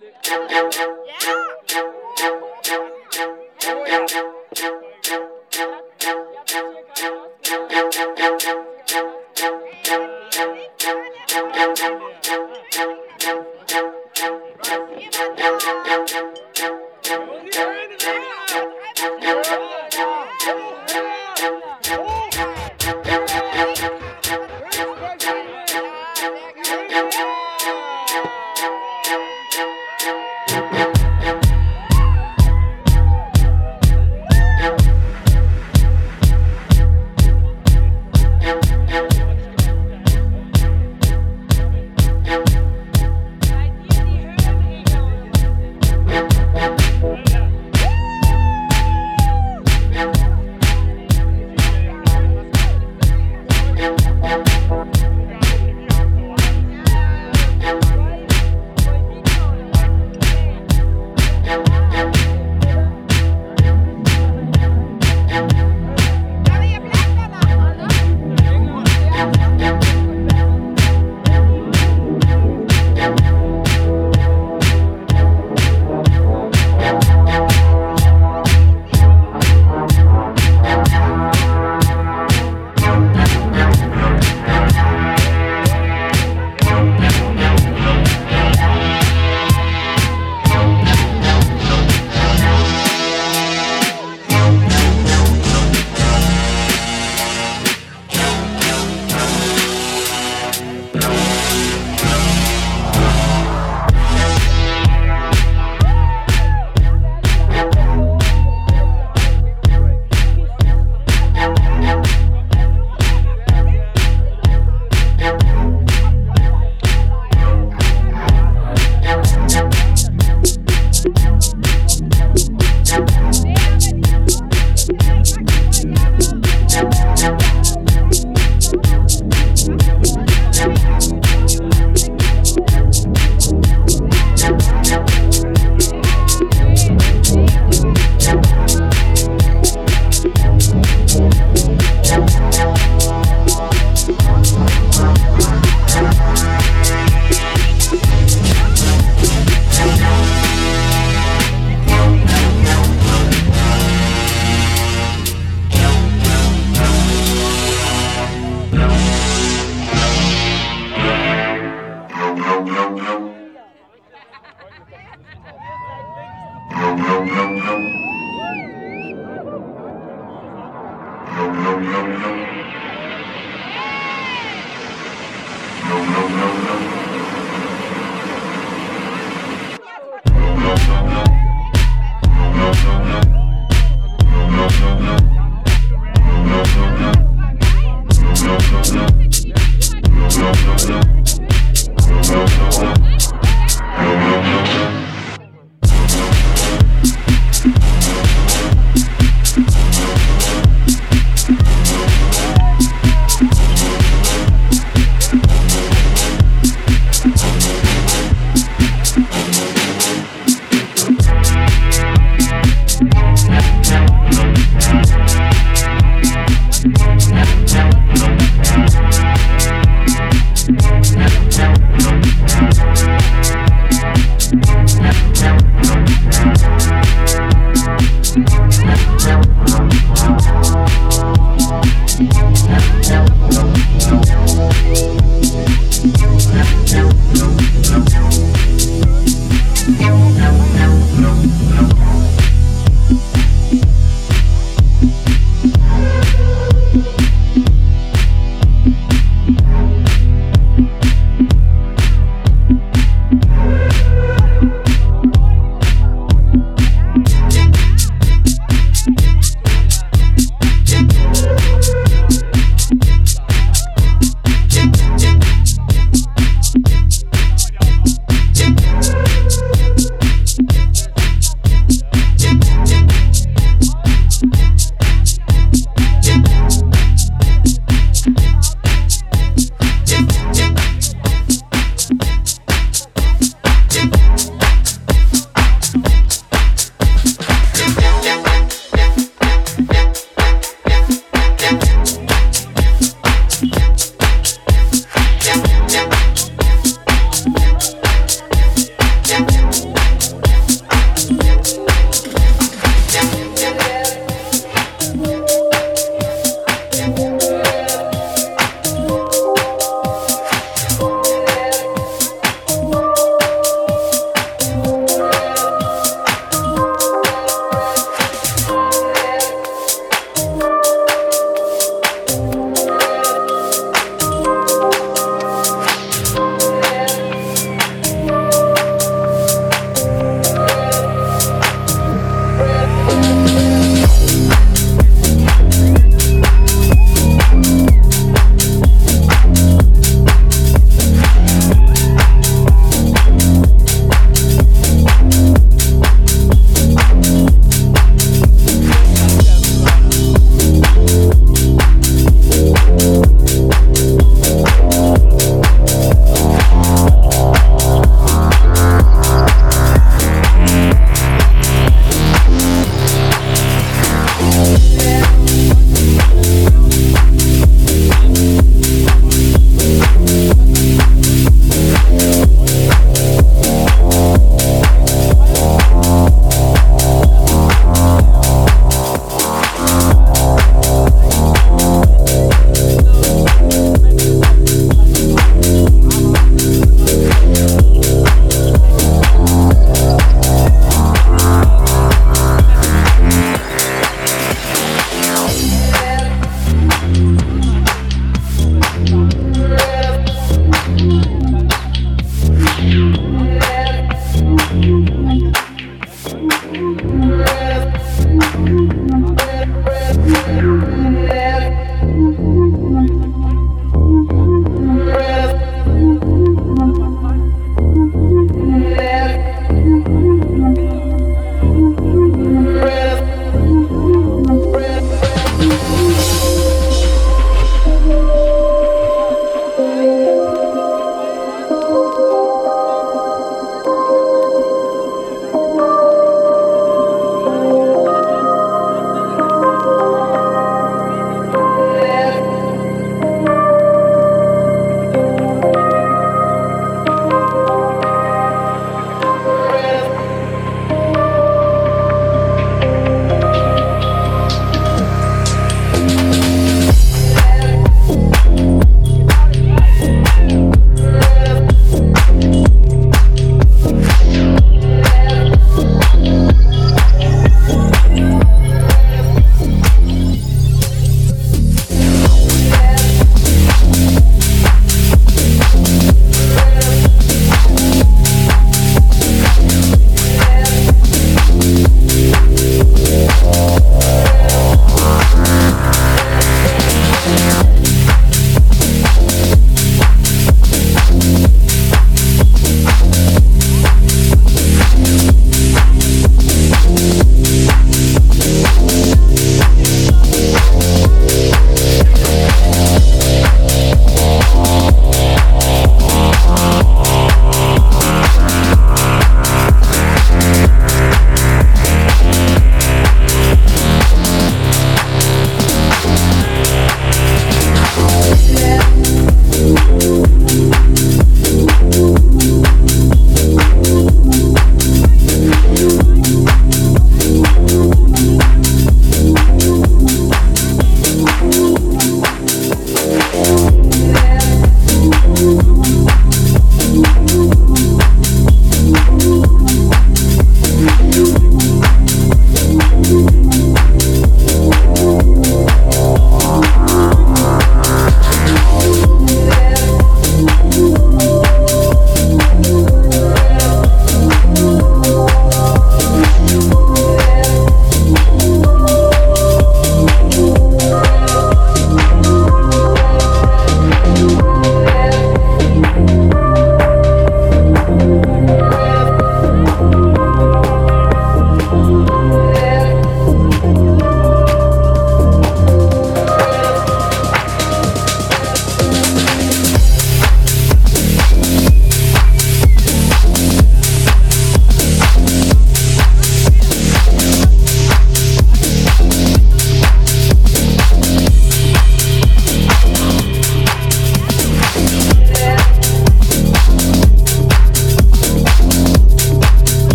Hallelujah.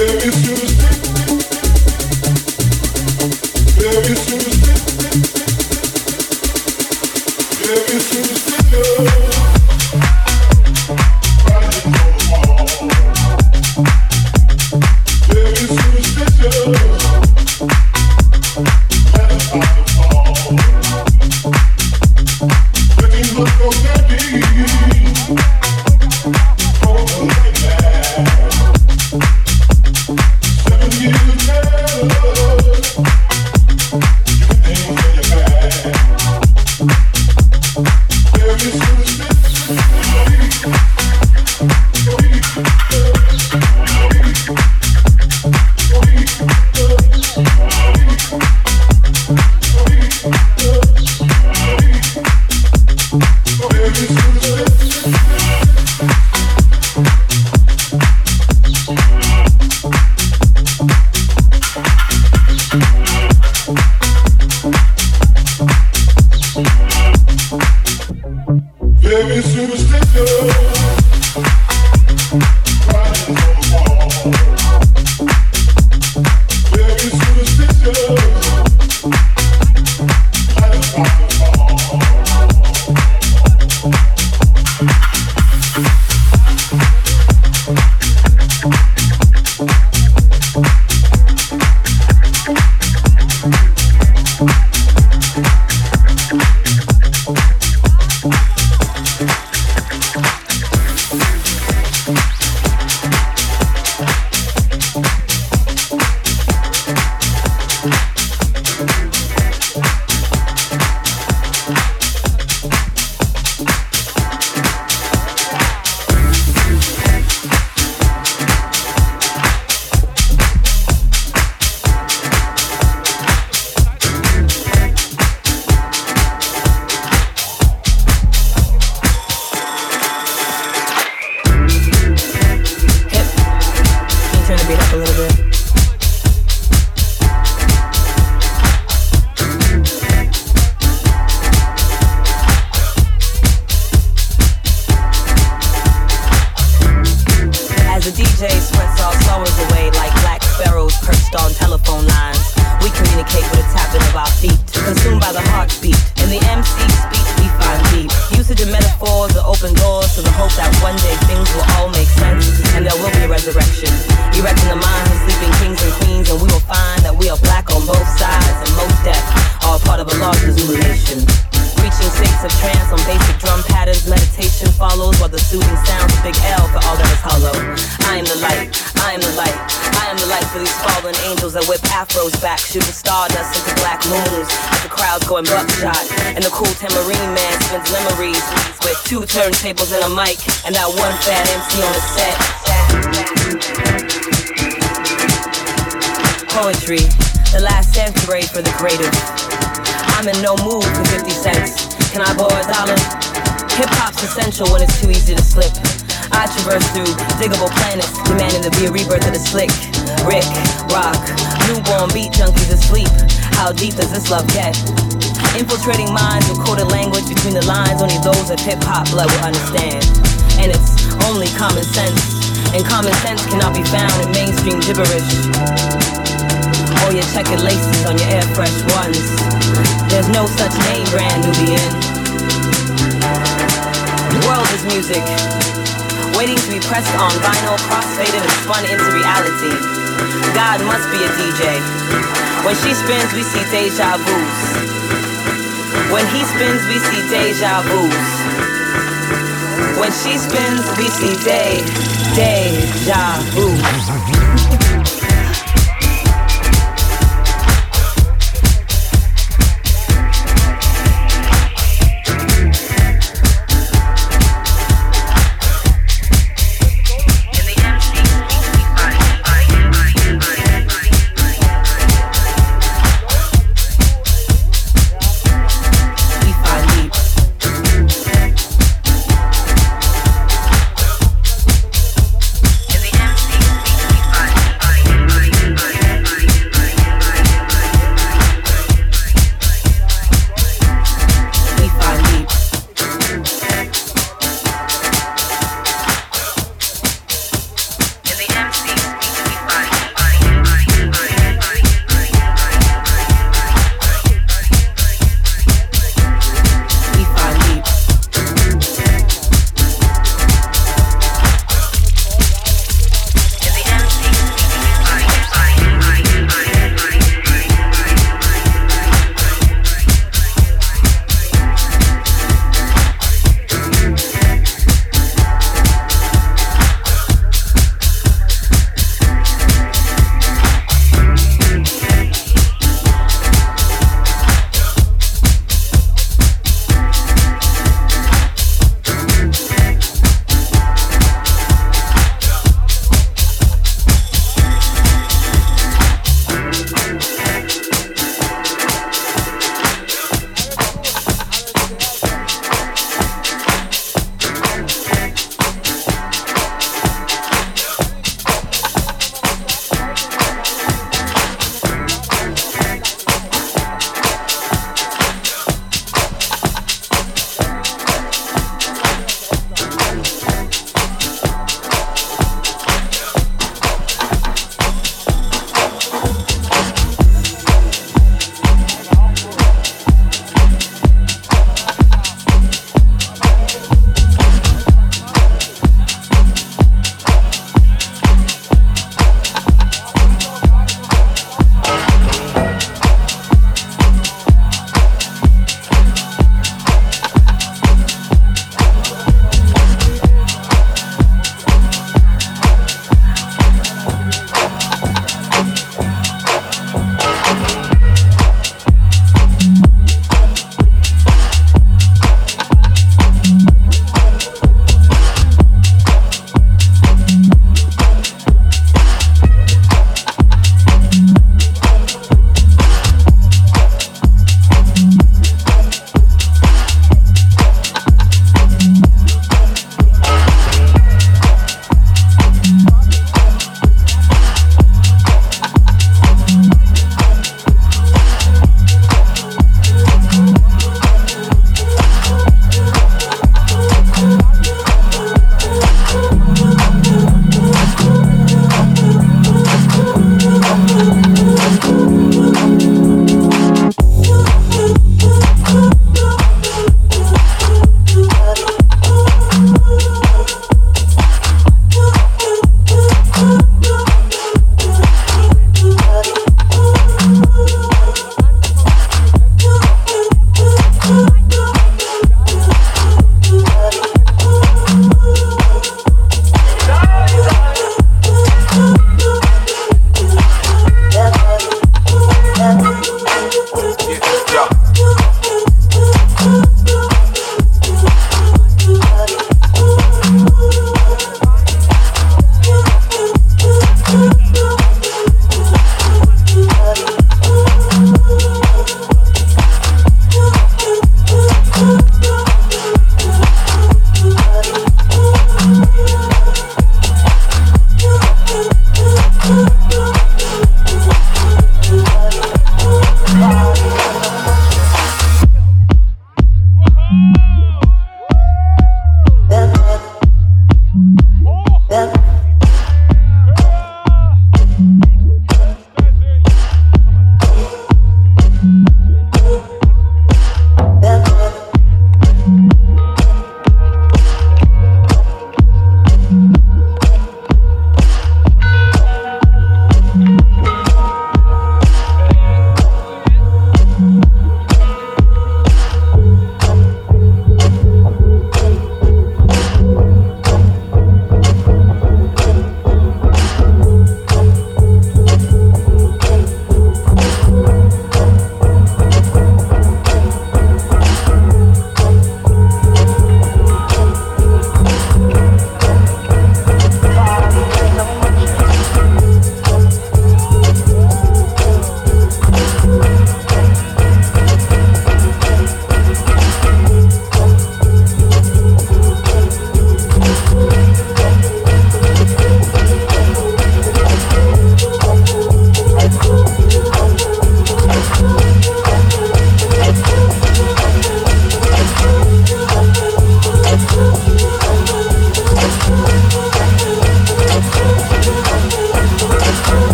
There is spins,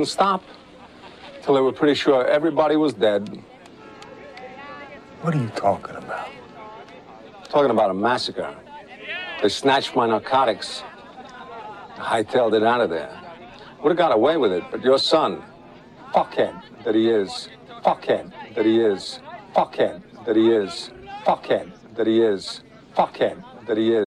Didn't stop till they were pretty sure everybody was dead. What are you talking about? Talking about a massacre. They snatched my narcotics, I hightailed it out of there. Would have got away with it, but your son, fuckhead that he is, fuckhead that he is, fuckhead that he is, fuckhead that he is, fuckhead that he is.